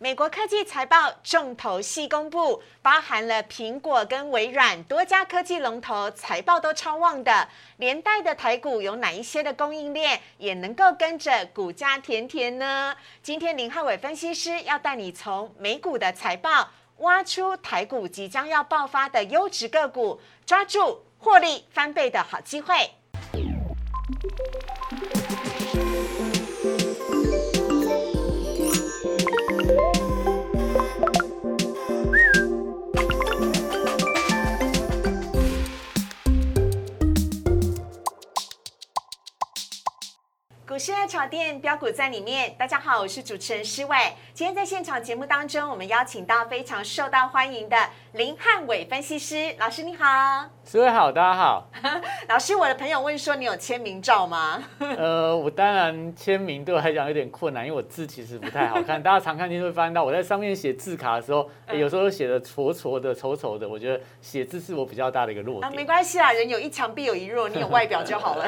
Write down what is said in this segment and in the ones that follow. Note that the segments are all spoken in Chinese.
美国科技财报重头戏公布，包含了苹果跟微软多家科技龙头财报都超旺的，连带的台股有哪一些的供应链也能够跟着股价甜甜呢？今天林汉伟分析师要带你从美股的财报挖出台股即将要爆发的优质个股，抓住获利翻倍的好机会。股市热炒店标股在里面，大家好，我是主持人施伟。今天在现场节目当中，我们邀请到非常受到欢迎的林汉伟分析师老师，你好。四位好，大家好。老师，我的朋友问说，你有签名照吗？呃，我当然签名对我来讲有点困难，因为我字其实不太好看。大家常看电视会发现到我在上面写字卡的时候，有时候写的挫挫的、丑丑的。我觉得写字是我比较大的一个弱点。没关系啦，人有一强必有一弱，你有外表就好了。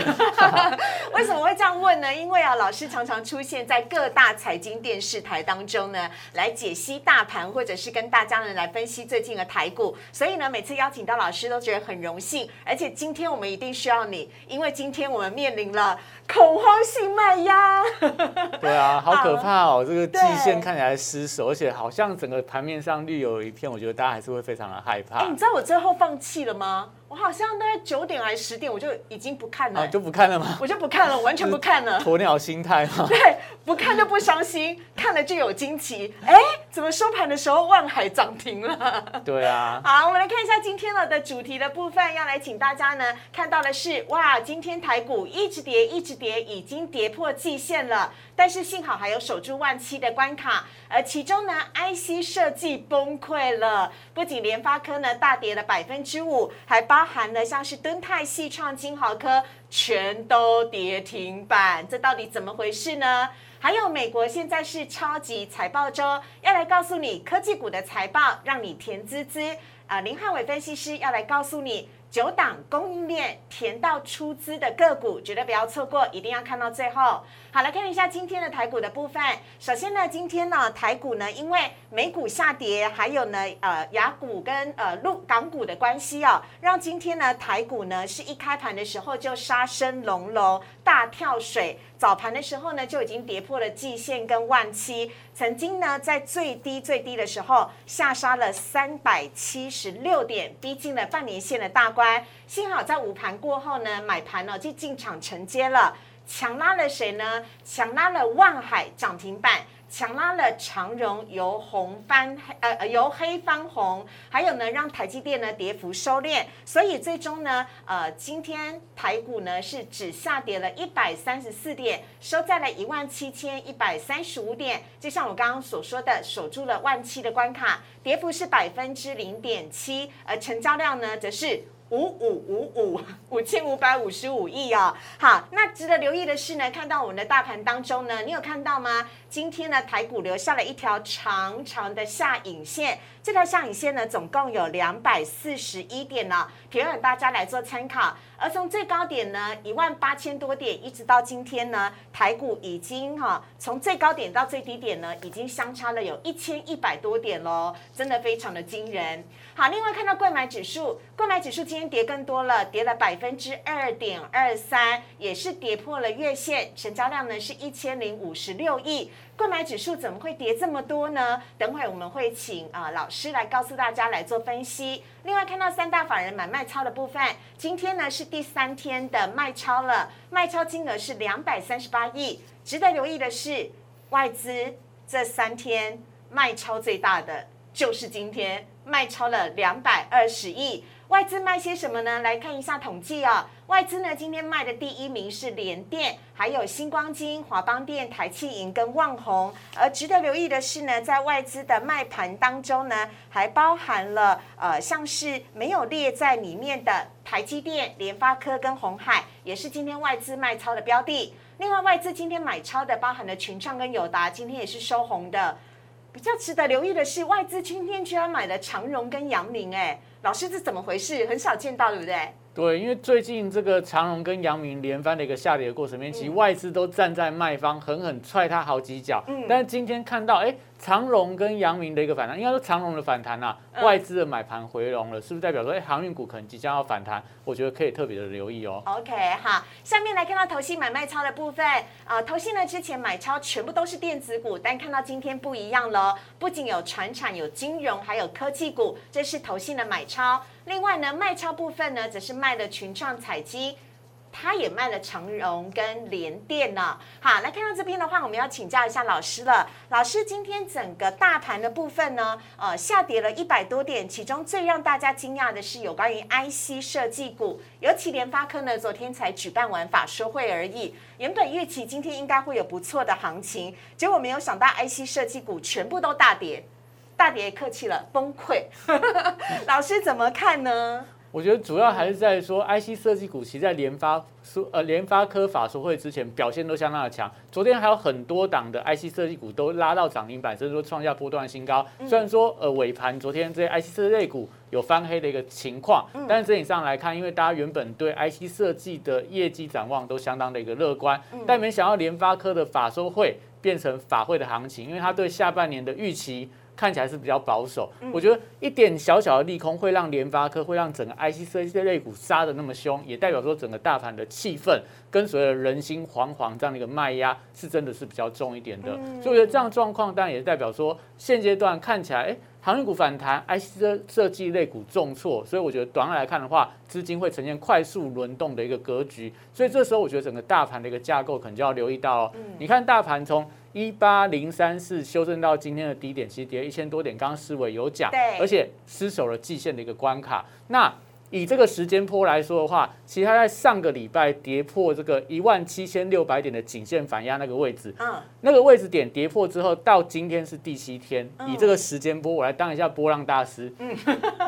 为什么会这样问呢？因为啊，老师常常出现在各大财经电视台当中呢，来解析大盘，或者是跟大家呢来分析最近的台股。所以呢，每次邀请到老师都觉得很荣幸。而且今天我们一定需要你，因为今天我们面临了恐慌性卖压。对啊，好可怕哦！这个季线看起来失守，而且好像整个盘面上绿油一片，我觉得大家还是会非常的害怕。哎，你知道我最后放弃了吗？我好像大概九点还是十点，我就已经不看了，就不看了吗？我就不看了，完全不看了。鸵鸟心态吗？对，不看就不伤心，看了就有惊奇。哎，怎么收盘的时候万海涨停了？对啊。好，我们来看一下今天了的主题的部分，要来请大家呢看到的是，哇，今天台股一直跌，一直跌，已经跌破季线了。但是幸好还有守住万七的关卡，而其中呢，IC 设计崩溃了，不仅联发科呢大跌了百分之五，还包含了像是敦泰、系创、金豪科全都跌停板，这到底怎么回事呢？还有美国现在是超级财报周，要来告诉你科技股的财报让你甜滋滋啊！林汉伟分析师要来告诉你。九档供应链填到出资的个股，绝对不要错过，一定要看到最后。好，来看一下今天的台股的部分。首先呢，今天呢台股呢，因为美股下跌，还有呢呃雅股跟呃陆港股的关系哦，让今天呢台股呢是一开盘的时候就杀声隆隆，大跳水。早盘的时候呢，就已经跌破了季线跟万七，曾经呢在最低最低的时候下杀了三百七十六点，逼近了半年线的大关。幸好在午盘过后呢，买盘呢就进场承接了，强拉了谁呢？强拉了万海涨停板。强拉了长荣由红翻呃由黑翻红，还有呢让台积电呢跌幅收敛，所以最终呢呃今天台股呢是只下跌了一百三十四点，收在了一万七千一百三十五点。就像我刚刚所说的，守住了万七的关卡，跌幅是百分之零点七，而成交量呢则是。五五五五五千五百五十五亿哦。好，那值得留意的是呢，看到我们的大盘当中呢，你有看到吗？今天呢，台股留下了一条长长的下影线，这条下影线呢，总共有两百四十一点呢，提供大家来做参考。而从最高点呢，一万八千多点，一直到今天呢，台股已经哈，从最高点到最低点呢，已经相差了有一千一百多点喽，真的非常的惊人。好，另外看到购买指数，购买指数今天跌更多了，跌了百分之二点二三，也是跌破了月线，成交量呢是一千零五十六亿。购买指数怎么会跌这么多呢？等会我们会请啊老师来告诉大家来做分析。另外看到三大法人买卖超的部分，今天呢是第三天的卖超了，卖超金额是两百三十八亿。值得留意的是，外资这三天卖超最大的就是今天。卖超了两百二十亿，外资卖些什么呢？来看一下统计啊，外资呢今天卖的第一名是联电，还有星光金、华邦电、台气银跟旺宏。而值得留意的是呢，在外资的卖盘当中呢，还包含了呃像是没有列在里面的台积电、联发科跟红海，也是今天外资卖超的标的。另外，外资今天买超的包含了群创跟友达，今天也是收红的。比较值得留意的是，外资今天居然买了长荣跟阳明，哎，老师这怎么回事？很少见到，对不对？对，因为最近这个长荣跟阳明连番的一个下跌的过程面，其实外资都站在卖方，狠狠踹他好几脚。嗯，但是今天看到，哎。长荣跟阳明的一个反弹，应该说长荣的反弹啊，嗯外资的买盘回笼了，是不是代表说，哎，航运股可能即将要反弹？我觉得可以特别的留意哦。OK，好，下面来看到投信买卖超的部分啊，投信呢之前买超全部都是电子股，但看到今天不一样了，不仅有船产、有金融，还有科技股，这是投信的买超。另外呢，卖超部分呢，则是卖了群创、彩基。它也卖了长荣跟联电呢。好，来看到这边的话，我们要请教一下老师了。老师，今天整个大盘的部分呢，呃，下跌了一百多点，其中最让大家惊讶的是有关于 IC 设计股，尤其联发科呢，昨天才举办完法说会而已，原本预期今天应该会有不错的行情，结果没有想到 IC 设计股全部都大跌。大跌客气了，崩溃。老师怎么看呢？我觉得主要还是在说，IC 设计股其实在联发说呃联发科法说会之前表现都相当的强。昨天还有很多档的 IC 设计股都拉到涨停板，甚至说创下波段新高。虽然说呃尾盘昨天这些 IC 设计类股有翻黑的一个情况，但是整体上来看，因为大家原本对 IC 设计的业绩展望都相当的一个乐观，但没想到联发科的法说会变成法会的行情，因为它对下半年的预期。看起来是比较保守，我觉得一点小小的利空会让联发科会让整个 IC 设计类股杀的那么凶，也代表说整个大盘的气氛跟随着人心惶惶这样的一个卖压是真的是比较重一点的，所以我觉得这样的状况当然也是代表说现阶段看起来，哎，航运股反弹，IC 设设计类股重挫，所以我觉得短期来看的话，资金会呈现快速轮动的一个格局，所以这时候我觉得整个大盘的一个架构可能就要留意到哦，你看大盘从一八零三四修正到今天的低点，其实跌一千多点。刚刚思维有讲，对而且失守了季线的一个关卡。那以这个时间波来说的话，其实它在上个礼拜跌破这个一万七千六百点的颈线反压那个位置，嗯，那个位置点跌破之后，到今天是第七天。嗯以这个时间波，我来当一下波浪大师。嗯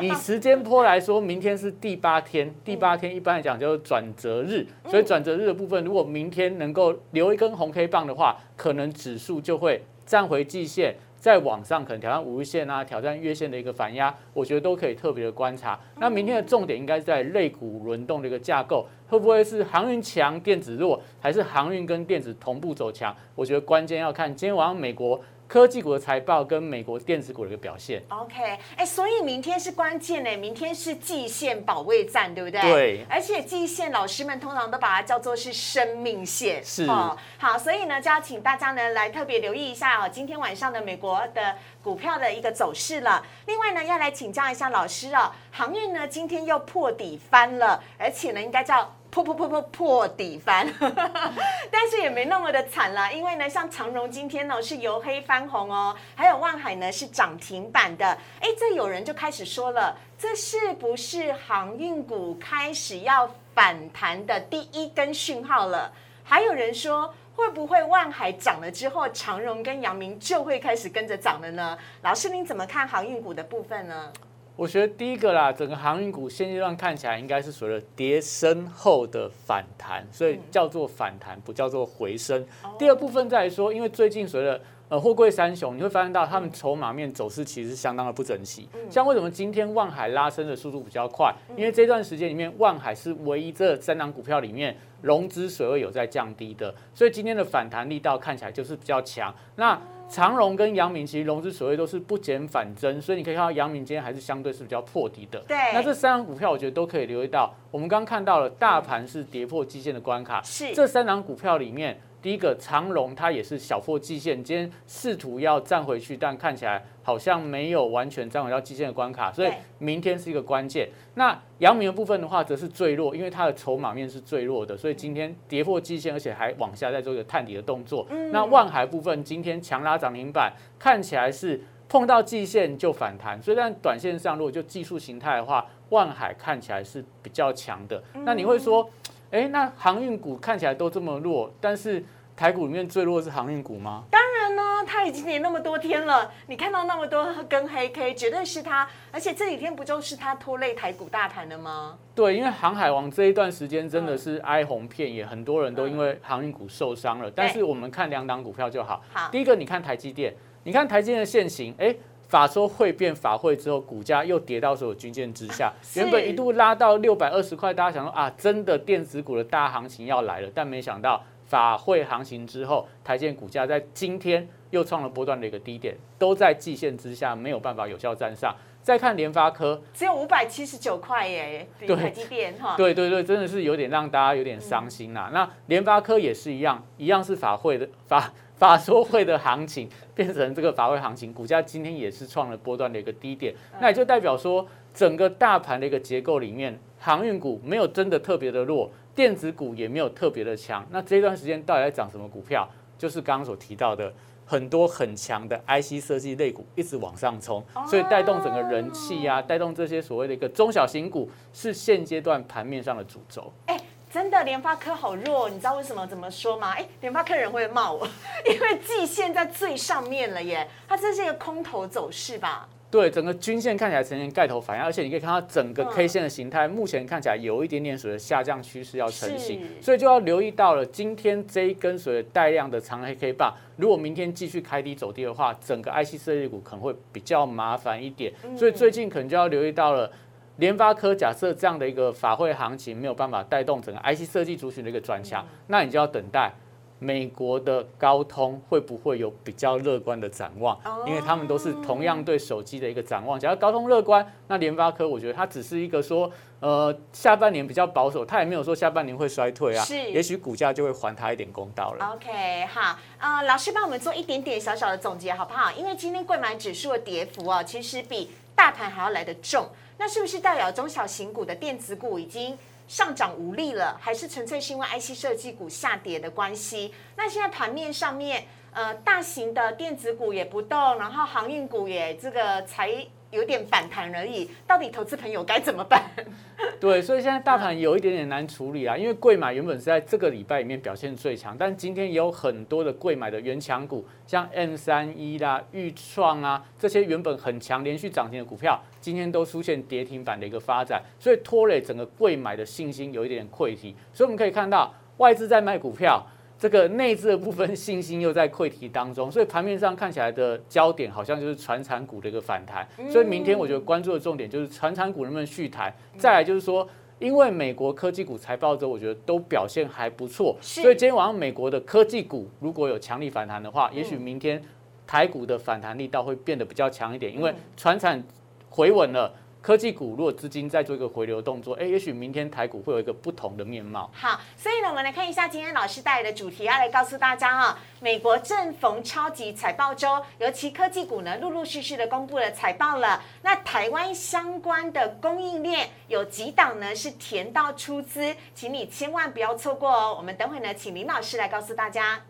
以时间波来说，明天是第八天，第八天一般来讲就是转折日，所以转折日的部分，如果明天能够留一根红 K 棒的话，可能指数就会站回季线。在网上可能挑战五日线啊，挑战月线的一个反压，我觉得都可以特别的观察。那明天的重点应该是在肋骨轮动的一个架构，会不会是航运强、电子弱，还是航运跟电子同步走强？我觉得关键要看今天晚上美国科技股的财报跟美国电子股的一个表现。OK，哎，所以明天是关键呢，明天是季线保卫战，对不对？对而且季线老师们通常都把它叫做是生命线，是哦。好，所以呢，就要请大家呢来特别留意一下哦，今天晚上的美国的股票的一个走势了。另外呢，要来请教一下老师哦，航运呢今天又破底翻了，而且呢应该叫。破破破破破底翻，但是也没那么的惨啦，因为呢，像长荣今天呢是由黑翻红哦，还有万海呢是涨停板的。哎，这有人就开始说了，这是不是航运股开始要反弹的第一根讯号了？还有人说，会不会万海涨了之后，长荣跟阳明就会开始跟着涨了呢？老师，您怎么看航运股的部分呢？我觉得第一个啦，整个航运股现阶段看起来应该是随着跌升后的反弹，所以叫做反弹，不叫做回升。第二部分再来说，因为最近随着呃货柜三雄，你会发现到他们筹码面走势其实是相当的不整齐。像为什么今天万海拉升的速度比较快？因为这段时间里面，万海是唯一这三档股票里面融资水位有在降低的，所以今天的反弹力道看起来就是比较强。那长荣跟阳明其实融资水位都是不减反增，所以你可以看到阳明今天还是相对是比较破底的。对那这三档股票我觉得都可以留意到。我们刚刚看到了大盘是跌破基线的关卡，是这三档股票里面，第一个长荣它也是小破季线，今天试图要站回去，但看起来好像没有完全站回到季线的关卡，所以明天是一个关键。那阳明的部分的话，则是最弱，因为它的筹码面是最弱的，所以今天跌破季线，而且还往下再做一个探底的动作。那万海部分今天强拉涨停板，看起来是碰到季线就反弹，所以在短线上，如果就技术形态的话，万海看起来是比较强的。那你会说，哎，那航运股看起来都这么弱，但是台股里面最弱的是航运股吗？当然呢，它已经跌那么多天了，你看到那么多根黑 K，绝对是它。而且这几天不就是它拖累台股大盘的吗？对，因为航海王这一段时间真的是哀鸿遍野，很多人都因为航运股受伤了。但是我们看两档股票就好。好，第一个，你看台积电，你看台积电的现形，哎，法说会变法会之后，股价又跌到所有均线之下，原本一度拉到六百二十块，大家想说啊，真的电子股的大行情要来了，但没想到。法会行情之后，台建股价在今天又创了波段的一个低点，都在季线之下，没有办法有效站上。再看联发科，只有五百七十九块耶，对台积电哈，对对对，真的是有点让大家有点伤心啦。那联发科也是一样，一样是法会的法法说会的行情 变成这个法会行情，股价今天也是创了波段的一个低点，那也就代表说整个大盘的一个结构里面，航运股没有真的特别的弱，电子股也没有特别的强。那这段时间到底在涨什么股票？就是刚刚所提到的。很多很强的 IC 设计类股一直往上冲，所以带动整个人气啊，带动这些所谓的一个中小型股是现阶段盘面上的主轴。哎，真的联发科好弱，你知道为什么？怎么说吗？哎，联发科人会骂我，因为季线在最上面了耶，它这是一个空头走势吧？对，整个均线看起来呈现盖头反应，而且你可以看到整个 K 线的形态，目前看起来有一点点所谓的下降趋势要成型，所以就要留意到了今天这一根所谓带量的长黑 K 棒，如果明天继续开低走低的话，整个 IC 设计股可能会比较麻烦一点，所以最近可能就要留意到了联发科，假设这样的一个法会行情没有办法带动整个 IC 设计族群的一个转强，那你就要等待。美国的高通会不会有比较乐观的展望？因为他们都是同样对手机的一个展望。假如高通乐观，那联发科我觉得它只是一个说，呃，下半年比较保守，它也没有说下半年会衰退啊。是，也许股价就会还它一点公道了。OK，好，呃，老师帮我们做一点点小小的总结好不好？因为今天贵买指数的跌幅啊，其实比大盘还要来得重。那是不是代表中小型股的电子股已经？上涨无力了，还是纯粹是因为 IC 设计股下跌的关系？那现在盘面上面，呃，大型的电子股也不动，然后航运股也这个才。有点反弹而已，到底投资朋友该怎么办？对，所以现在大盘有一点点难处理啊，因为贵买原本是在这个礼拜里面表现最强，但今天也有很多的贵买的原强股，像 M 三一啦、豫创啊这些原本很强、连续涨停的股票，今天都出现跌停板的一个发展，所以拖累整个贵买的信心有一点溃堤。所以我们可以看到外资在卖股票。这个内置的部分信心又在溃堤当中，所以盘面上看起来的焦点好像就是传产股的一个反弹。所以明天我觉得关注的重点就是传产股能不能续弹。再来就是说，因为美国科技股财报之后，我觉得都表现还不错，所以今天晚上美国的科技股如果有强力反弹的话，也许明天台股的反弹力道会变得比较强一点，因为船产回稳了。科技股如果资金再做一个回流动作，哎，也许明天台股会有一个不同的面貌。好，所以呢，我们来看一下今天老师带来的主题，要来告诉大家哈，美国正逢超级财报周，尤其科技股呢，陆陆续续的公布了财报了。那台湾相关的供应链有几档呢？是填到出资，请你千万不要错过哦。我们等会呢，请林老师来告诉大家，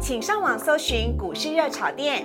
请上网搜寻股市热炒店。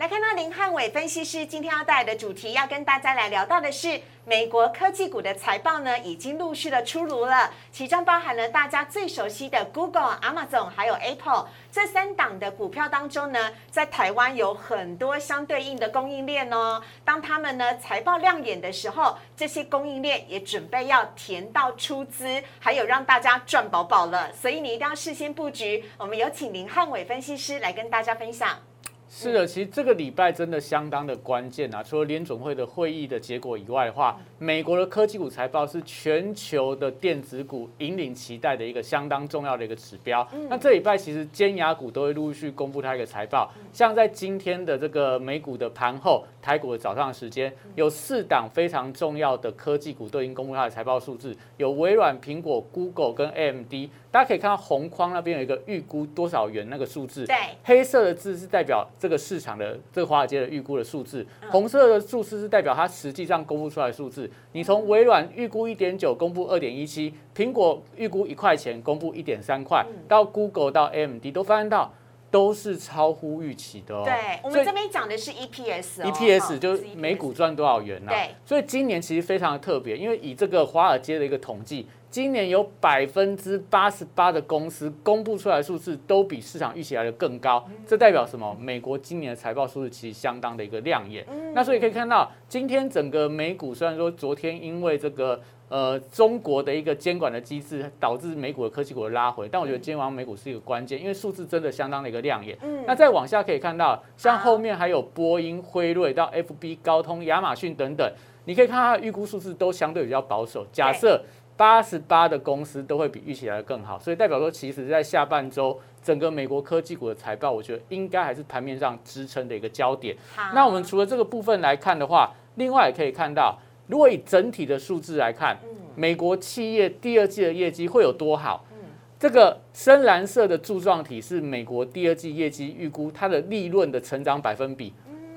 来看到林汉伟分析师今天要带来的主题，要跟大家来聊到的是美国科技股的财报呢，已经陆续的出炉了，其中包含了大家最熟悉的 Google、Amazon 还有 Apple 这三档的股票当中呢，在台湾有很多相对应的供应链哦。当他们呢财报亮眼的时候，这些供应链也准备要填到出资，还有让大家赚饱饱了，所以你一定要事先布局。我们有请林汉伟分析师来跟大家分享。是的，其实这个礼拜真的相当的关键啊！除了联总会的会议的结果以外的话，美国的科技股财报是全球的电子股引领期待的一个相当重要的一个指标。那这礼拜其实尖牙股都会陆续公布它一个财报，像在今天的这个美股的盘后，台股的早上时间，有四档非常重要的科技股都已经公布它的财报数字，有微软、苹果、Google 跟 AMD。大家可以看到红框那边有一个预估多少元那个数字，对，黑色的字是代表这个市场的这个华尔街的预估的数字，红色的数字是代表它实际上公布出来的数字。你从微软预估一点九，公布二点一七，苹果预估一块钱，公布一点三块，到 Google 到 AMD 都发现到。都是超乎预期的哦。对，我们这边讲的是 EPS，EPS 就是每股赚多少元呐？对，所以今年其实非常的特别，因为以这个华尔街的一个统计，今年有百分之八十八的公司公布出来的数字都比市场预期来的更高，这代表什么？美国今年的财报数字其实相当的一个亮眼。那所以可以看到，今天整个美股虽然说昨天因为这个呃中国的一个监管的机制导致美股的科技股的拉回，但我觉得今天晚上美股是一个关键，因为数字真的相当的一个亮眼。那再往下可以看到，像后面还有波音、辉瑞到 FB、高通、亚马逊等等，你可以看它的预估数字都相对比较保守。假设八十八的公司都会比预期来的更好，所以代表说，其实在下半周整个美国科技股的财报，我觉得应该还是盘面上支撑的一个焦点。那我们除了这个部分来看的话，另外也可以看到，如果以整体的数字来看，美国企业第二季的业绩会有多好？这个深蓝色的柱状体是美国第二季业绩预估，它的利润的成长百分比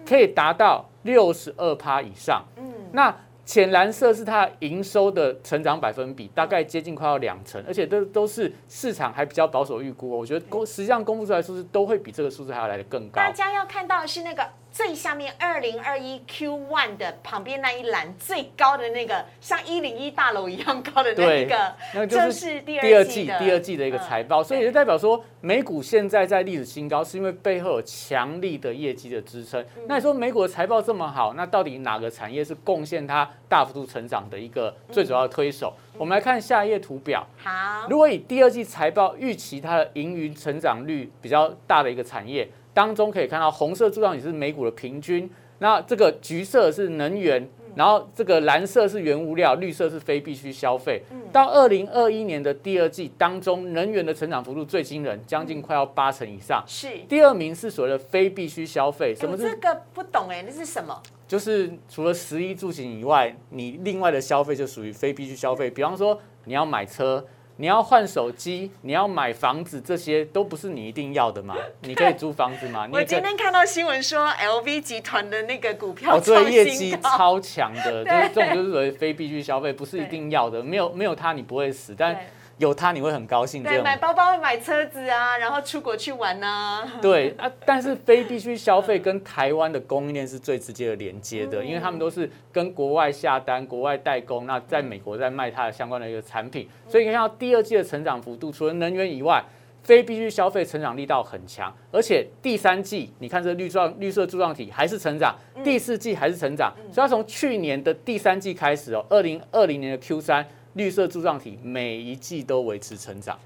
可以达到六十二趴以上。嗯，那。浅蓝色是它营收的成长百分比，大概接近快要两成，而且都都是市场还比较保守预估。我觉得公实际上公布出来数字都会比这个数字还要来的更高。大家要看到的是那个。最下面二零二一 Q one 的旁边那一栏最高的那个，像一零一大楼一样高的那一个，那就是第二季第二季的一个财报，所以就代表说美股现在在历史新高，是因为背后有强力的业绩的支撑。那你说美股的财报这么好，那到底哪个产业是贡献它大幅度成长的一个最主要的推手？我们来看下一页图表。好，如果以第二季财报预期它的盈余成长率比较大的一个产业。当中可以看到红色柱状体是美股的平均，那这个橘色是能源，然后这个蓝色是原物料，绿色是非必需消费。到二零二一年的第二季当中，能源的成长幅度最惊人，将近快要八成以上。是第二名是所谓的非必需消费，什么这个不懂哎，那是什么？就是除了食衣住行以外，你另外的消费就属于非必需消费，比方说你要买车。你要换手机，你要买房子，这些都不是你一定要的嘛？你可以租房子嘛？我今天看到新闻说，LV 集团的那个股票，哦，对，业绩超强的，就是这种就是属于非必须消费，不是一定要的，没有没有它你不会死，但。有它你会很高兴，对，买包包、买车子啊，然后出国去玩呢。对啊，但是非必须消费跟台湾的供应链是最直接的连接的，因为他们都是跟国外下单、国外代工，那在美国在卖它的相关的一个产品。所以你看到第二季的成长幅度，除了能源以外，非必须消费成长力道很强，而且第三季你看这绿状绿色柱状体还是成长，第四季还是成长，所以它从去年的第三季开始哦，二零二零年的 Q 三。绿色柱状体每一季都维持成长，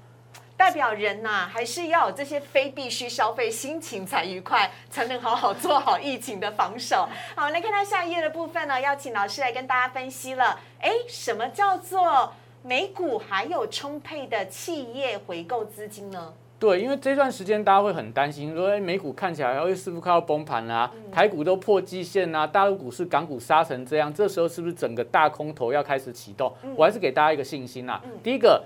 代表人呐还是要有这些非必须消费，心情才愉快，才能好好做好疫情的防守。好，来看到下一页的部分呢，要请老师来跟大家分析了。哎，什么叫做美股还有充沛的企业回购资金呢？对，因为这段时间大家会很担心，说哎，美股看起来要是不是快要崩盘啦？台股都破季线啦，大陆股市、港股杀成这样，这时候是不是整个大空头要开始启动？我还是给大家一个信心啦。第一个，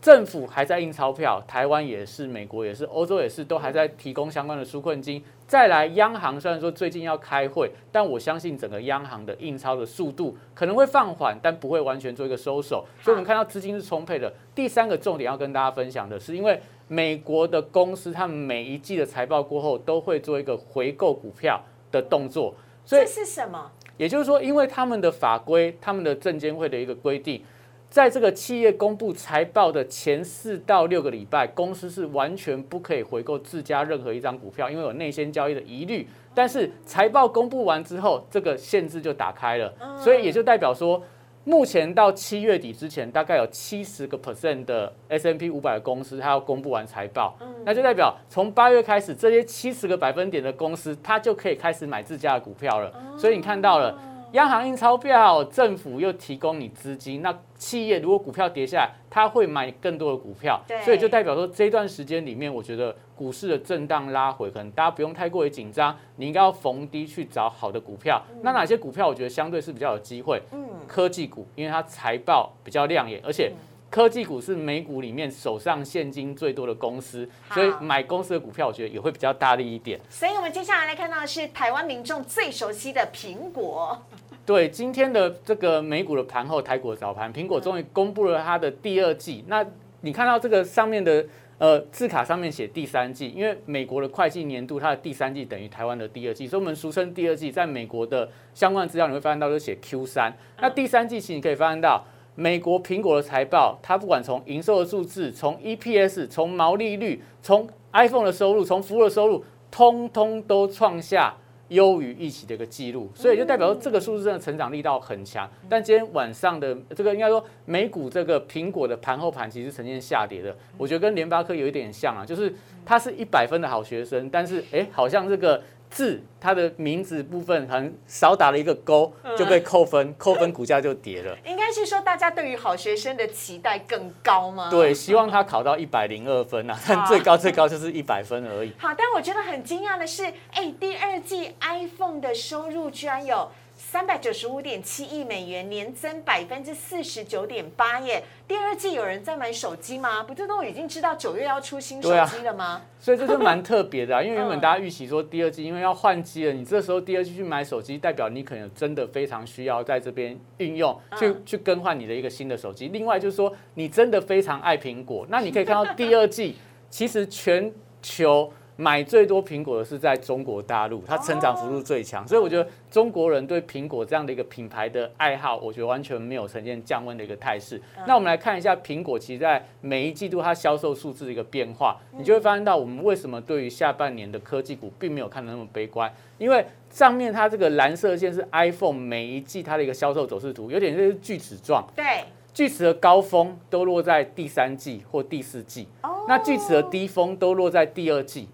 政府还在印钞票，台湾也是，美国也是，欧洲也是，都还在提供相关的纾困金。再来，央行虽然说最近要开会，但我相信整个央行的印钞的速度可能会放缓，但不会完全做一个收手。所以我们看到资金是充沛的。第三个重点要跟大家分享的是，因为美国的公司，他们每一季的财报过后都会做一个回购股票的动作，所以这是什么？也就是说，因为他们的法规、他们的证监会的一个规定，在这个企业公布财报的前四到六个礼拜，公司是完全不可以回购自家任何一张股票，因为有内线交易的疑虑。但是财报公布完之后，这个限制就打开了，所以也就代表说。目前到七月底之前，大概有七十个 percent 的 S M P 五百公司，它要公布完财报，那就代表从八月开始，这些七十个百分点的公司，它就可以开始买自家的股票了。所以你看到了。央行印钞票，政府又提供你资金，那企业如果股票跌下来，它会买更多的股票，所以就代表说这段时间里面，我觉得股市的震荡拉回，可能大家不用太过于紧张，你应该要逢低去找好的股票。那哪些股票我觉得相对是比较有机会？嗯，科技股，因为它财报比较亮眼，而且科技股是美股里面手上现金最多的公司，所以买公司的股票，我觉得也会比较大力一点。所以我们接下来来看到的是台湾民众最熟悉的苹果。对今天的这个美股的盘后，台股的早盘，苹果终于公布了它的第二季。那你看到这个上面的呃字卡上面写第三季，因为美国的会计年度它的第三季等于台湾的第二季，所以我们俗称第二季。在美国的相关资料你会发现到就写 Q 三。那第三季其实你可以发现到美国苹果的财报，它不管从营收的数字、从 EPS、从毛利率、从 iPhone 的收入、从服务的收入，通通都创下优于预期的一个记录，所以就代表说这个数字真的成长力道很强。但今天晚上的这个应该说美股这个苹果的盘后盘其实呈现下跌的，我觉得跟联发科有一点像啊，就是它是一百分的好学生，但是哎，好像这个。字它的名字部分很少打了一个勾就被扣分，扣分股价就跌了。应该是说大家对于好学生的期待更高吗？对，希望他考到一百零二分啊，但最高最高就是一百分而已。好，但我觉得很惊讶的是，哎，第二季 iPhone 的收入居然有。三百九十五点七亿美元，年增百分之四十九点八耶！第二季有人在买手机吗？不，就都已经知道九月要出新手机了吗？所以这就蛮特别的啊，因为原本大家预期说第二季因为要换机了，你这时候第二季去买手机，代表你可能真的非常需要在这边运用，去去更换你的一个新的手机。另外就是说，你真的非常爱苹果，那你可以看到第二季其实全球。买最多苹果的是在中国大陆，它成长幅度最强，所以我觉得中国人对苹果这样的一个品牌的爱好，我觉得完全没有呈现降温的一个态势。那我们来看一下苹果，其实在每一季度它销售数字的一个变化，你就会发现到我们为什么对于下半年的科技股并没有看得那么悲观，因为上面它这个蓝色线是 iPhone 每一季它的一个销售走势图，有点就是锯齿状。对，锯齿的高峰都落在第三季或第四季，那锯齿的低峰都落在第二季。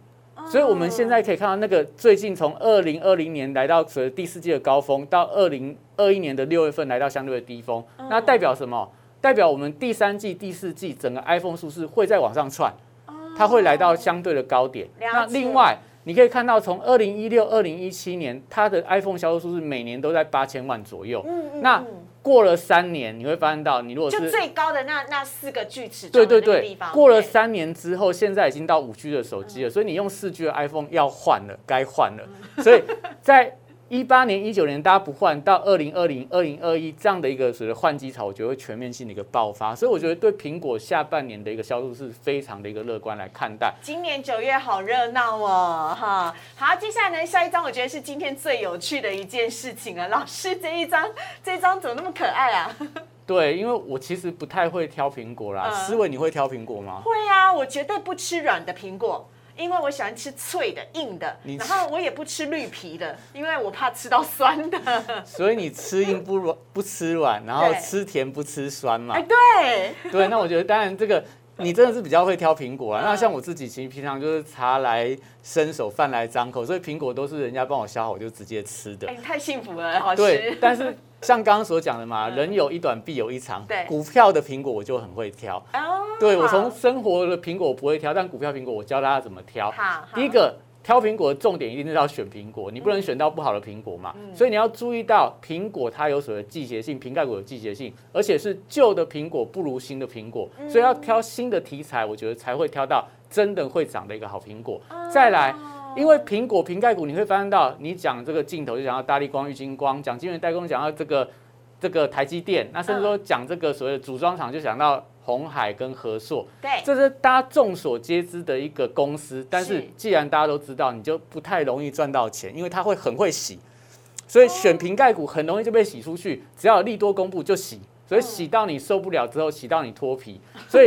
所以，我们现在可以看到，那个最近从二零二零年来到所谓第四季的高峰，到二零二一年的六月份来到相对的低峰，那代表什么？代表我们第三季、第四季整个 iPhone 数是会再往上窜，它会来到相对的高点。那另外，你可以看到，从二零一六、二零一七年，它的 iPhone 销售数是每年都在八千万左右。那过了三年，你会发现到，你如果是最高的那那四个锯齿对对对，过了三年之后，现在已经到五 G 的手机了，所以你用四 G 的 iPhone 要换了，该换了。所以在一八年、一九年大家不换，到二零二零、二零二一这样的一个所谓的换机潮，我觉得会全面性的一个爆发。所以我觉得对苹果下半年的一个销售是非常的一个乐观来看待。今年九月好热闹哦，哈！好，接下来呢，下一张我觉得是今天最有趣的一件事情啊。老师，这一张，这一张怎么那么可爱啊？对，因为我其实不太会挑苹果啦。思维，你会挑苹果吗？会啊，我绝对不吃软的苹果。因为我喜欢吃脆的、硬的，然后我也不吃绿皮的，因为我怕吃到酸的。所以你吃硬不软不吃软，然后吃甜不吃酸嘛？哎，对。对，那我觉得当然这个你真的是比较会挑苹果啊。那像我自己其实平常就是茶来伸手，饭来张口，所以苹果都是人家帮我削好我就直接吃的。哎，太幸福了，好吃。对，但是。像刚刚所讲的嘛，人有一短，必有一长。对，股票的苹果我就很会挑。哦，对我从生活的苹果我不会挑，但股票苹果我教大家怎么挑。好，第一个挑苹果的重点一定是要选苹果，你不能选到不好的苹果嘛。所以你要注意到苹果它有所谓的季节性，瓶盖股有季节性，而且是旧的苹果不如新的苹果，所以要挑新的题材，我觉得才会挑到真的会长的一个好苹果。再来。因为苹果瓶盖股，你会发现到，你讲这个镜头就讲到大力光、玉金光，讲晶圆代工讲到这个这个台积电，那甚至说讲这个所谓的组装厂就讲到红海跟和硕，对，这是大家众所皆知的一个公司。但是既然大家都知道，你就不太容易赚到钱，因为它会很会洗，所以选瓶盖股很容易就被洗出去，只要利多公布就洗，所以洗到你受不了之后，洗到你脱皮，所以。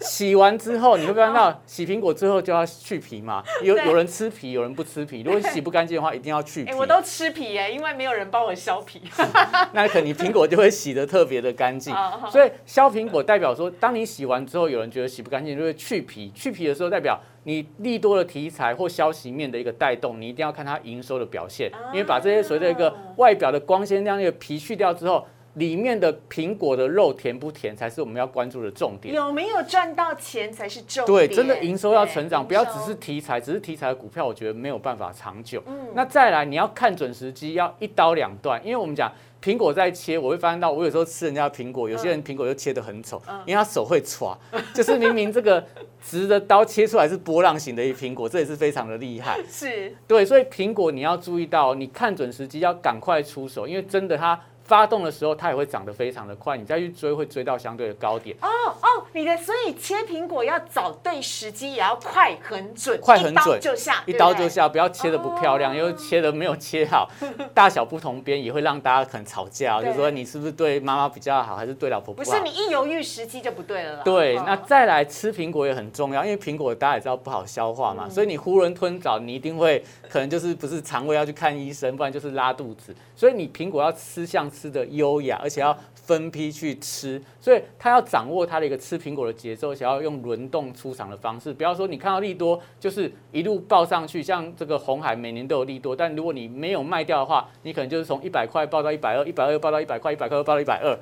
洗完之后，你会看到洗苹果之后就要去皮嘛？有有人吃皮，有人不吃皮。如果 洗不干净的话，一定要去皮。我都吃皮耶，因为没有人帮我削皮。那可你苹果就会洗得特别的干净。所以削苹果代表说，当你洗完之后，有人觉得洗不干净，就会去皮。去皮的时候，代表你利多的题材或消息面的一个带动，你一定要看它营收的表现。因为把这些所谓的一个外表的光鲜亮丽的皮去掉之后。里面的苹果的肉甜不甜，才是我们要关注的重点。有没有赚到钱才是重点。对，真的营收要成长，不要只是题材，只是题材的股票，我觉得没有办法长久。嗯，那再来，你要看准时机，要一刀两断，因为我们讲苹果在切，我会发现到，我有时候吃人家苹果，有些人苹果就切得很丑，因为他手会歘，就是明明这个直的刀切出来是波浪形的一苹果，这也是非常的厉害。是，对，所以苹果你要注意到，你看准时机要赶快出手，因为真的它。发动的时候它也会涨得非常的快，你再去追会追到相对的高点。哦哦，你的所以切苹果要找对时机，也要快很准，快很准就下，一刀。就下，不要切的不漂亮，哦因为切的没有切好，大小不同边也会让大家可能吵架 就说你是不是对妈妈比较好，还是对老婆不好？不是你一犹豫时机就不对了啦。对，哦那再来吃苹果也很重要，因为苹果大家也知道不好消化嗯嘛，所以你囫囵吞枣，你一定会可能就是不是肠胃要去看医生，不然就是拉肚子。所以你苹果要吃相吃的优雅，而且要分批去吃，所以他要掌握他的一个吃苹果的节奏，想要用轮动出场的方式，不要说你看到利多就是一路报上去，像这个红海每年都有利多，但如果你没有卖掉的话，你可能就是从一百块报到一百二，一百二报到一百块，一百块又报到一百二，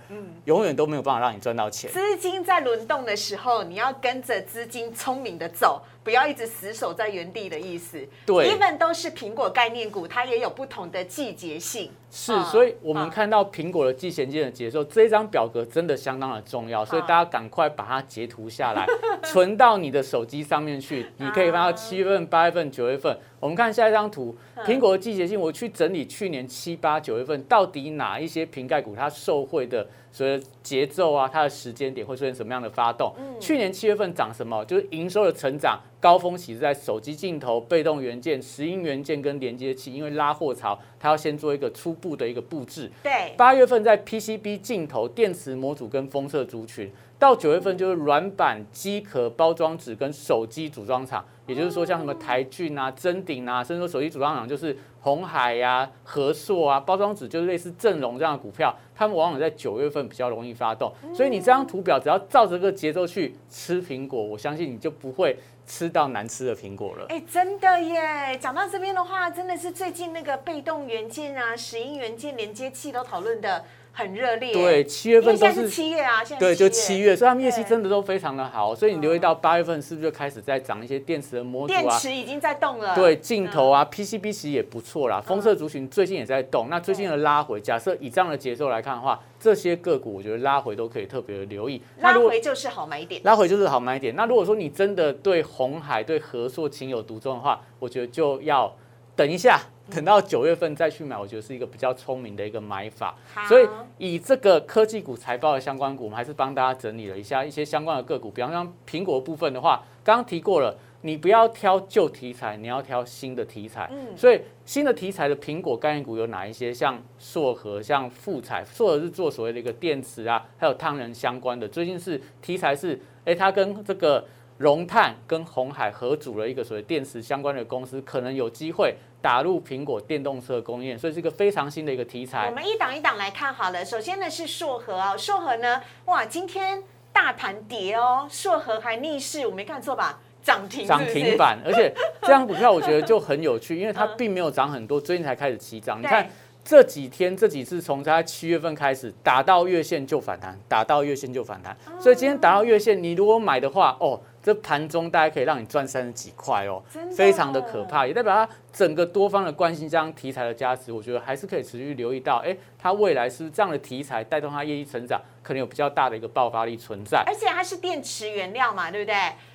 永远都没有办法让你赚到钱。资金在轮动的时候，你要跟着资金聪明的走，不要一直死守在原地的意思。对，even 都是苹果概念股，它也有不同的季节性。是嗯，所以我们嗯看到苹果的季衔接的节奏，这一张表格真的相当的重要，所以大家赶快把它截图下来，存到你的手机上面去。你可以翻到七月份、八月份、九月份。我们看下一张图，苹果的季节性，我去整理去年七八九月份到底哪一些瓶盖股它受惠的所谓的节奏啊，它的时间点会出现什么样的发动？去年七月份涨什么？就是营收的成长高峰期是在手机镜头、被动元件、石英元件跟连接器，因为拉货潮，它要先做一个初步的一个布置。对，八月份在 PCB 镜头、电池模组跟封测族群，到九月份就是软板、机壳、包装纸跟手机组装厂，也就是说像什么台骏啊、臻鼎啊，甚至说手机组装厂就是红海呀、和硕啊，包装纸就是类似正荣这样的股票，他们往往在九月份比较容易发动。所以你这张图表只要照着这个节奏去吃苹果，我相信你就不会吃到难吃的苹果了。哎，真的耶！讲到这边的话，真的是最近那个被动元件啊、石英元件、连接器都讨论的很热烈。对，，七月份都是七月啊，现在对，就七月，所以他们业绩真的都非常的好，所以你留意到八月份是不是就开始在涨一些电池的模组电啊？池已经在动了。对，镜头啊，PCB 其实也不错啦。封测族群最近也在动，那最近的拉回，假设以这样的节奏来看的话，这些个股我觉得拉回都可以特别的留意。拉回就是好买点。拉回就是好买点。那如果说你真的对红海、对和硕情有独钟的话，我觉得就要等一下，等到九月份再去买，我觉得是一个比较聪明的一个买法。好所以以这个科技股财报的相关股，我们还是帮大家整理了一下一些相关的个股，比方像苹果部分的话，刚刚提过了。你不要挑旧题材，你要挑新的题材。嗯所以新的题材的苹果概念股有哪一些？像硕和、像富彩，硕和是做所谓的一个电池啊，还有汤人相关的。最近是题材是，哎，它跟这个荣碳跟红海合组了一个所谓电池相关的公司，可能有机会打入苹果电动车供应链，所以是一个非常新的一个题材我材。们一档一档来看好了。首先呢是硕和啊，硕和呢，哇，今天大盘跌哦，硕和还逆势，我没看错吧？涨停涨停板，而且这张股票我觉得就很有趣，因为它并没有涨很多，最近才开始起涨。你看对这几天这几次从它七月份开始打到月线就反弹，打到月线就反弹，所以今天打到月线，你如果买的话，哦，这盘中大概可以让你赚三十几块哦非常的可怕，也代表它整个多方的关心这样题材的加持，我觉得还是可以持续留意到，哎，它未来是不是这样的题材带动它业绩成长，可能有比较大的一个爆发力存在。而且它是电池原料嘛，对不对？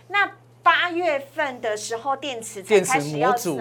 那八月份的时候，电池才开始要模组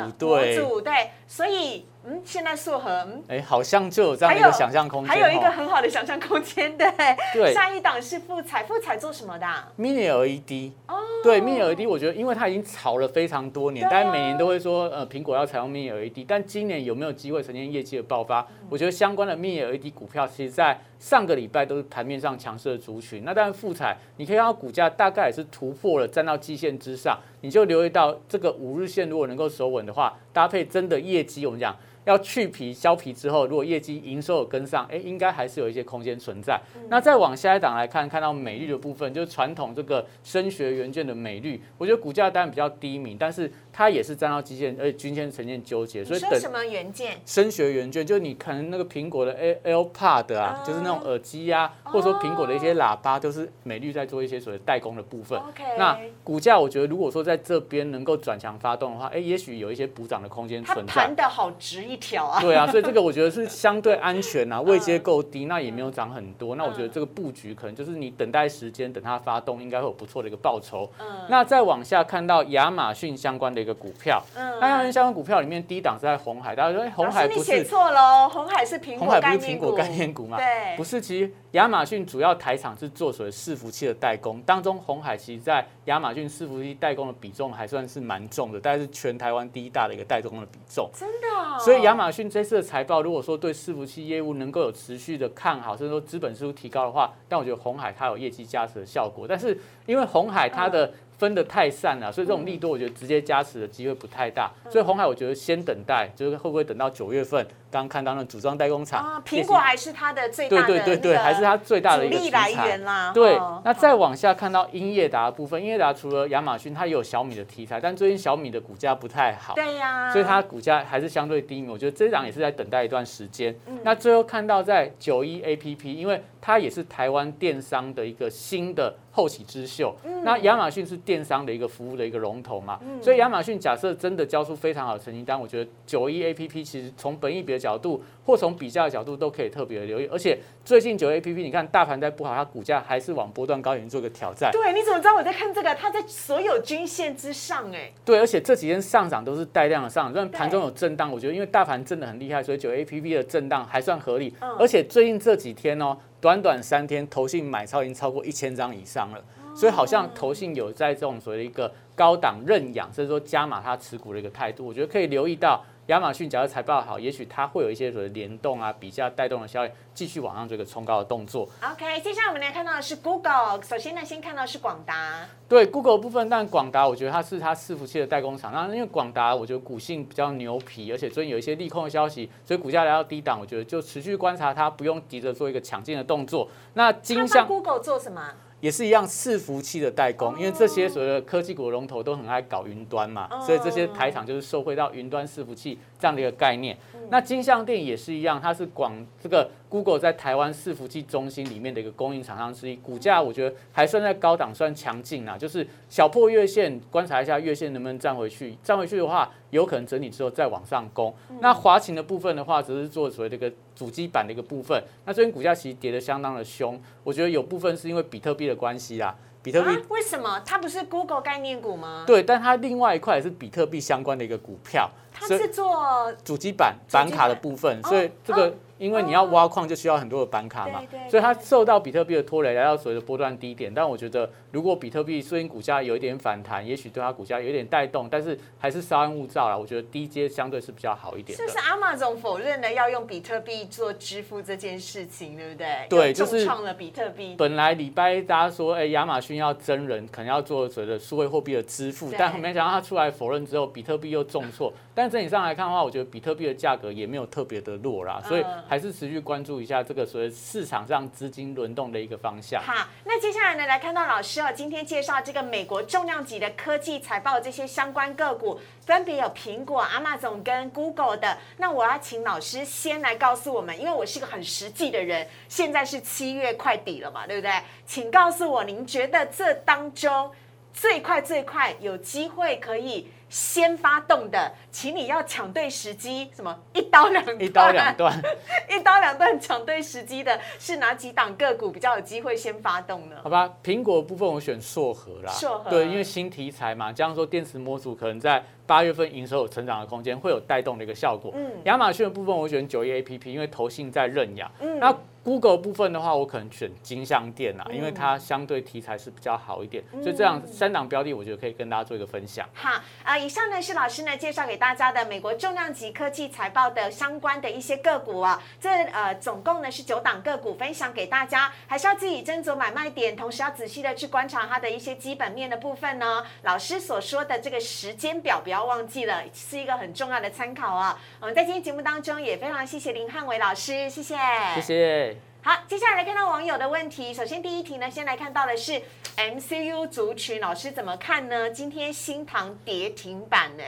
对，所以嗯，现在硕和嗯。哎，好像就有这样一个想象空间哦。还有一个很好的想象空间，对。对下一档是富彩，富彩做什么的啊、mini LED，哦，对 mini LED，我觉得因为它已经炒了非常多年，但是每年都会说呃苹果要采用 mini LED，但今年有没有机会呈现业绩的爆发？我觉得相关的 mini LED 股票，其实在上个礼拜都是盘面上强势的族群。那当然富彩，你可以看到股价大概也是突破了，站到季线之上，你就留意到这个五日线如果能够守稳的话，搭配真的业绩，我们讲。要去皮削皮之后，如果业绩营收有跟上，哎，应该还是有一些空间存在。那再往下一档来看，看到美绿的部分，就是传统这个升学元件的美绿，我觉得股价当然比较低迷，但是它也是站到基线，而且均线呈现纠结，所以等什么元件？升学元件，就是你可能那个苹果的 A AirPod 啊，啊就是那种耳机呀、或者说苹果的一些喇叭，都是美绿在做一些所谓代工的部分。OK 那股价我觉得如果说在这边能够转强发动的话，哎，也许有一些补涨的空间存在盘。的好直一条啊。对啊，所以这个我觉得是 相对安全啊，位阶够低，那也没有涨很多。那我觉得这个布局可能就是你等待时间，等它发动，应该会有不错的一个报酬。嗯，那再往下看到亚马逊相关的一个股票，嗯，那相关股票里面低档是在红海，大家说哎，红海不是写错喽，红海是苹果概念股，概念股嘛？对，不是，其实亚马逊主要台厂是做所谓伺服器的代工，当中红海其实在亚马逊伺服器代工的比重还算是蛮重的，大概是全台湾第一大的一个代工的比重。真的，所以亚马逊这次的财报，如果说对伺服器业务能够有持续的看好，甚至说资本支出提高的话，但我觉得红海它有业绩加持的效果。但是因为红海它的分的太散了，所以这种利多我觉得直接加持的机会不太大。所以红海我觉得先等待，就是会不会等到九月份？刚看到那组装代工厂啊，苹果还是它的最大的对对对对，还是它最大的一个来源啦。对，那再往下看到英业达的部分，英业达除了亚马逊，它也有小米的题材，但最近小米的股价不太好，对呀，所以它股价还是相对低迷。我觉得这档也是在等待一段时间。那最后看到在九一 A P P，因为它也是台湾电商的一个新的后起之秀。那亚马逊是电商的一个服务的一个龙头嘛，所以亚马逊假设真的交出非常好的成绩单，我觉得九一 A P P 其实从本益比的角度或从比较的角度都可以特别的留意，而且最近九 A P P，你看大盘在不好，它股价还是往波段高点做个挑战。对，你怎么知道我在看这个？它在所有均线之上，哎。对，而且这几天上涨都是带量的上，虽然盘中有震荡，我觉得因为大盘震的很厉害，所以九 A P P 的震荡还算合理。而且最近这几天哦，短短三天，投信买超已经超过一千张以上了，所以好像投信有在这种所谓的一个高档认养，甚至说加码它持股的一个态度，我觉得可以留意到。亚马逊假如财报好，也许它会有一些所谓联动啊、比价带动的效应，继续往上这个冲高的动作。OK，接下来我们来看到的是 Google。首先呢，先看到是广达。对 Google 部分，但广达我觉得它是它伺服器的代工厂。那因为广达我觉得股性比较牛皮，而且最近有一些利空的消息，所以股价来到低档，我觉得就持续观察它，不用急着做一个抢进的动作。那金像 Google 做什么？也是一样，伺服器的代工，因为这些所谓的科技股龙头都很爱搞云端嘛，所以这些台厂就是受惠到云端伺服器这样的一个概念。那金相电也是一样，它是广这个。Google 在台湾伺服器中心里面的一个供应厂商之一，股价我觉得还算在高档，算强劲啊。就是小破月线，观察一下月线能不能站回去。站回去的话，有可能整理之后再往上攻。那华擎的部分的话，只是做所谓这个主机板的一个部分。那最近股价其实跌得相当的凶，我觉得有部分是因为比特币的关系啦。比特币为什么它不是 Google 概念股吗？对，但它另外一块也是比特币相关的一个股票。它是做主机板板卡的部分，所以这个。因为你要挖矿就需要很多的板卡嘛，所以它受到比特币的拖累，来到所谓的波段低点。但我觉得，如果比特币虽然股价有一点反弹，也许对它股价有一点带动，但是还是稍安勿躁啦。我觉得低阶相对是比较好一点。是不是阿玛总否认了要用比特币做支付这件事情，对不对？对，就是创了比特币。本来礼拜大家说，哎，亚马逊要真人，可能要做所谓的数位货币的支付，但没想到他出来否认之后，比特币又重挫。但整体上来看的话，我觉得比特币的价格也没有特别的弱啦，所以还是持续关注。一下这个所谓市场上资金轮动的一个方向。好，那接下来呢，来看到老师哦，今天介绍这个美国重量级的科技财报这些相关个股，分别有苹果、阿玛总跟 Google 的。那我要请老师先来告诉我们，因为我是个很实际的人，现在是七月快底了嘛，对不对？请告诉我，您觉得这当中最快最快有机会可以？先发动的，请你要抢对时机，什么一刀两断？一刀两断，一刀两断抢对时机的是哪几档个股比较有机会先发动呢？好吧，苹果部分我选硕核啦，硕核对，因为新题材嘛，加上说电池模组可能在八月份营收有成长的空间，会有带动的一个效果。嗯，亚马逊的部分我选九一 A P P，因为投信在认养。嗯，那。Google 部分的话，我可能选金相店啊，因为它相对题材是比较好一点，所以这样三档标的，我觉得可以跟大家做一个分享。好，啊，以上呢是老师呢介绍给大家的美国重量级科技财报的相关的一些个股啊，这呃总共呢是九档个股分享给大家，还是要自己斟酌买卖点，同时要仔细的去观察它的一些基本面的部分呢。老师所说的这个时间表不要忘记了，是一个很重要的参考啊。我们在今天节目当中也非常谢谢林汉伟老师，谢谢，谢谢。好，接下来来看到网友的问题。首先第一题呢，先来看到的是 MCU 族群，老师怎么看呢？今天新塘跌停板呢？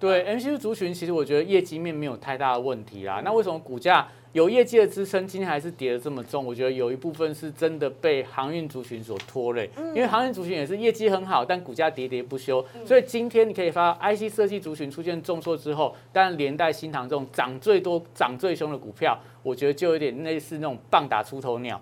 对，MCU 族群其实我觉得业绩面没有太大的问题啦。那为什么股价有业绩的支撑，今天还是跌得这么重，我觉得有一部分是真的被航运族群所拖累，因为航运族群也是业绩很好，但股价跌跌不休，所以今天你可以发 IC 设计族群出现重挫之后，当然连带新塘这种涨最多、涨最凶的股票，我觉得就有点类似那种棒打出头鸟。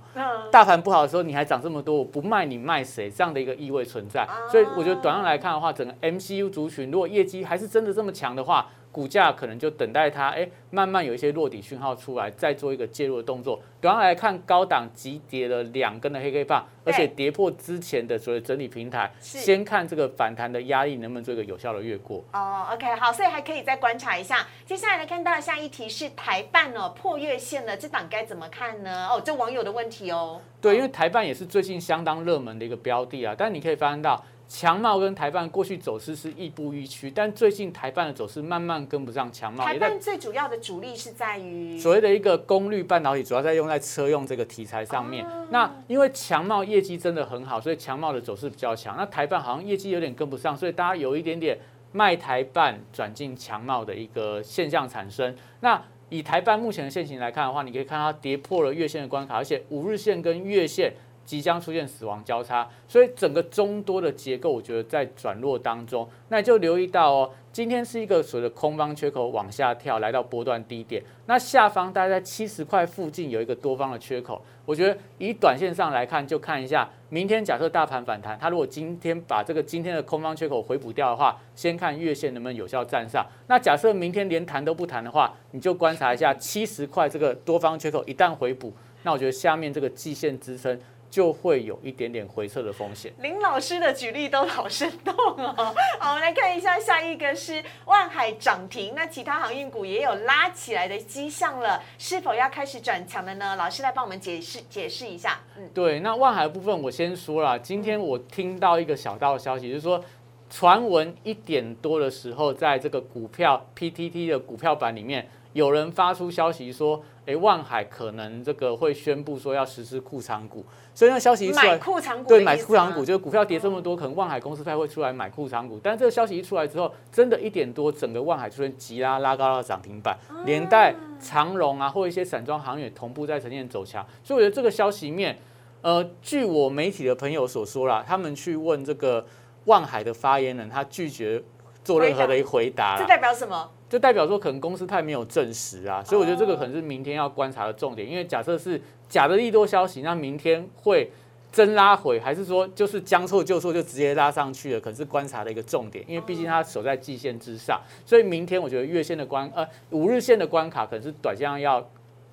大盘不好的时候，你还涨这么多，我不卖你卖谁？这样的一个意味存在。所以我觉得短上来看的话，整个 MCU 族群如果业绩还是真的这么强的话，股价可能就等待它，哎，慢慢有一些落底讯号出来，再做一个介入的动作。短上来看，高档急跌了两根的黑 K 棒，而且跌破之前的所谓整理平台，先看这个反弹的压力能不能做一个有效的越过。哦，OK，好，所以还可以再观察一下。接下来来看到下一题是台办哦破月线了，这档该怎么看呢？哦，这网友的问题哦。对，因为台办也是最近相当热门的一个标的啊，但你可以发现到。强茂跟台办过去走势是亦步亦趋，但最近台办的走势慢慢跟不上强茂。台办最主要的主力是在于所谓的一个功率半导体，主要在用在车用这个题材上面。那因为强茂业绩真的很好，所以强茂的走势比较强。那台办好像业绩有点跟不上，所以大家有一点点卖台办转进强茂的一个现象产生。那以台办目前的现形来看的话，你可以看到跌破了月线的关卡，而且五日线跟月线。即将出现死亡交叉，所以整个中多的结构，我觉得在转弱当中，那就留意到哦，今天是一个所谓的空方缺口往下跳，来到波段低点，那下方大概在七十块附近有一个多方的缺口，我觉得以短线上来看，就看一下明天假设大盘反弹，它如果今天把这个今天的空方缺口回补掉的话，先看月线能不能有效站上。那假设明天连弹都不弹的话，你就观察一下七十块这个多方缺口一旦回补，那我觉得下面这个季线支撑。就会有一点点回撤的风险。林老师的举例都好生动哦。好，我们来看一下下一个是万海涨停，那其他航运股也有拉起来的迹象了，是否要开始转强了呢？老师来帮我们解释解释一下。嗯，对，那万海的部分我先说了，今天我听到一个小道消息，就是说传闻一点多的时候，在这个股票 PTT 的股票版里面。有人发出消息说，哎，万海可能这个会宣布说要实施库藏股，所以那消息一出来，买库藏股，对，买库藏股，就是股票跌这么多，可能万海公司派会出来买库藏股。但这个消息一出来之后，真的一点多，整个万海出现急拉，拉高到涨停板，连带长荣啊，或一些散装航运同步在呈现走强。所以我觉得这个消息面，呃，据我媒体的朋友所说啦，他们去问这个万海的发言人，他拒绝做任何的一回答。这代表什么？就代表说，可能公司太没有证实啊，所以我觉得这个可能是明天要观察的重点。因为假设是假的利多消息，那明天会真拉回，还是说就是将错就错就直接拉上去了？可能是观察的一个重点。因为毕竟它守在季线之上，所以明天我觉得月线的关呃五日线的关卡，可能是短线上要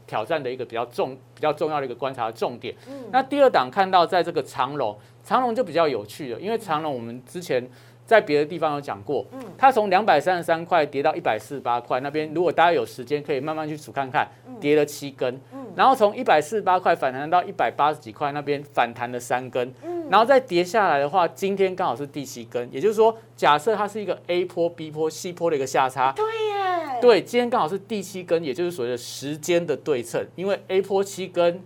挑战的一个比较重比较重要的一个观察的重点。那第二档看到在这个长龙，长龙就比较有趣了，因为长龙我们之前。在别的地方有讲过，嗯，它从两百三十三块跌到一百四十八块那边，如果大家有时间可以慢慢去数看看，跌了七根，嗯，然后从一百四十八块反弹到一百八十几块那边反弹了三根，嗯，然后再跌下来的话，今天刚好是第七根，也就是说，假设它是一个 A 坡、B 坡、C 坡的一个下差，对耶，对，今天刚好是第七根，也就是所谓的时间的对称，因为 A 坡七根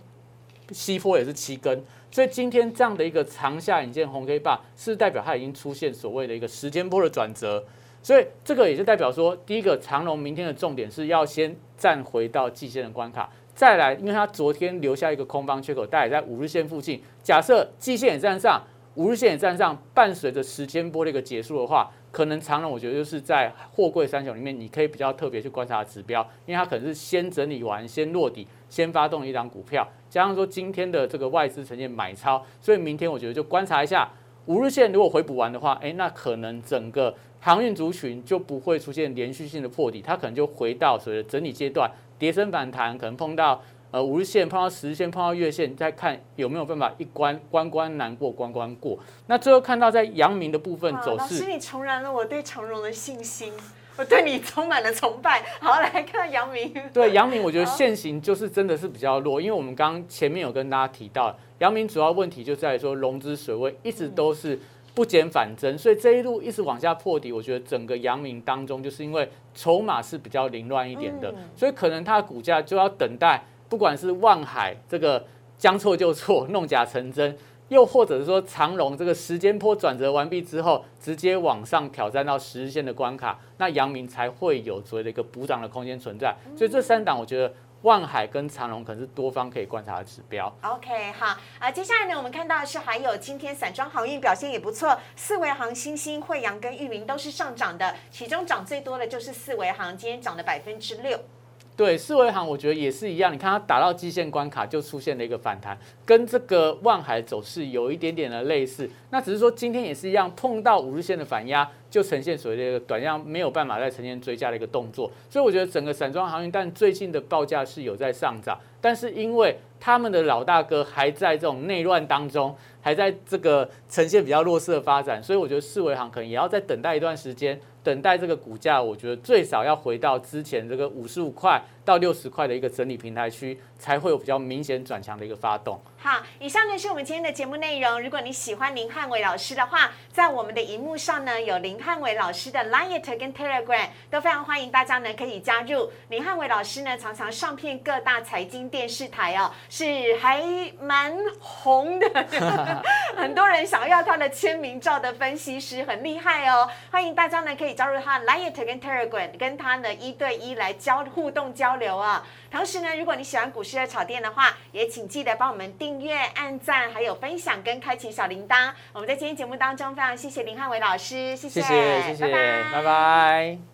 ，C 坡也是七根。所以今天这样的一个长下影线红 K 棒，是代表它已经出现所谓的一个时间波的转折。所以这个也就代表说，第一个长龙明天的重点是要先站回到季线的关卡，再来，因为它昨天留下一个空方缺口，大概在五日线附近。假设季线也站上，五日线也站上，伴随着时间波的一个结束的话，可能长龙我觉得就是在货柜三雄里面，你可以比较特别去观察指标，因为它可能是先整理完，先落底，先发动一张股票。加上说今天的这个外资呈现买超，所以明天我觉得就观察一下五日线，如果回补完的话，哎，那可能整个航运族群就不会出现连续性的破底，它可能就回到所谓的整理阶段，跌升反弹，可能碰到呃五日线，碰到十日线，碰到月线，再看有没有办法一关关关难过关关过。那最后看到在阳明的部分走势，老师你重燃了我对长荣的信心。我对你充满了崇拜。好，来看杨明。对杨明，我觉得现行就是真的是比较弱，因为我们刚前面有跟大家提到，杨明主要问题就在于说融资水位一直都是不减反增，所以这一路一直往下破底。我觉得整个杨明当中，就是因为筹码是比较凌乱一点的，所以可能它的股价就要等待，不管是万海这个将错就错，弄假成真。又或者是说长龙这个时间波转折完毕之后，直接往上挑战到十日线的关卡，那阳明才会有所谓的一个补涨的空间存在。所以这三档我觉得万海跟长隆可能是多方可以观察的指标。OK，好啊、接下来呢，我们看到的是还有今天散装航运表现也不错，四维航、星星、惠阳跟裕民都是上涨的，其中涨最多的就是四维航，今天涨了百分之六。对，四维行我觉得也是一样，你看它打到基线关卡就出现了一个反弹，跟这个万海走势有一点点的类似。那只是说今天也是一样，碰到五日线的反压，就呈现所谓的一个短量没有办法再呈现追加的一个动作。所以我觉得整个散装航运，但最近的报价是有在上涨，但是因为他们的老大哥还在这种内乱当中，还在这个呈现比较弱势的发展，所以我觉得四维行可能也要再等待一段时间。等待这个股价，我觉得最少要回到之前这个五十五块到六十块的一个整理平台区，才会有比较明显转强的一个发动。好，以上呢是我们今天的节目内容。如果你喜欢林汉伟老师的话，在我们的荧幕上呢有林汉伟老师的 Line 跟 Telegram，都非常欢迎大家呢可以加入。林汉伟老师呢常常上片各大财经电视台哦，是还蛮红的，很多人想要他的签名照的分析师，很厉害哦。欢迎大家呢可以加入他的 Line 跟 Telegram，跟他呢一对一来交互动交流啊。同时呢，如果你喜欢股市的炒店的话，也请记得帮我们订阅、按赞，还有分享跟开启小铃铛。我们在今天节目当中非常谢谢林汉伟老师，谢谢谢谢谢，拜拜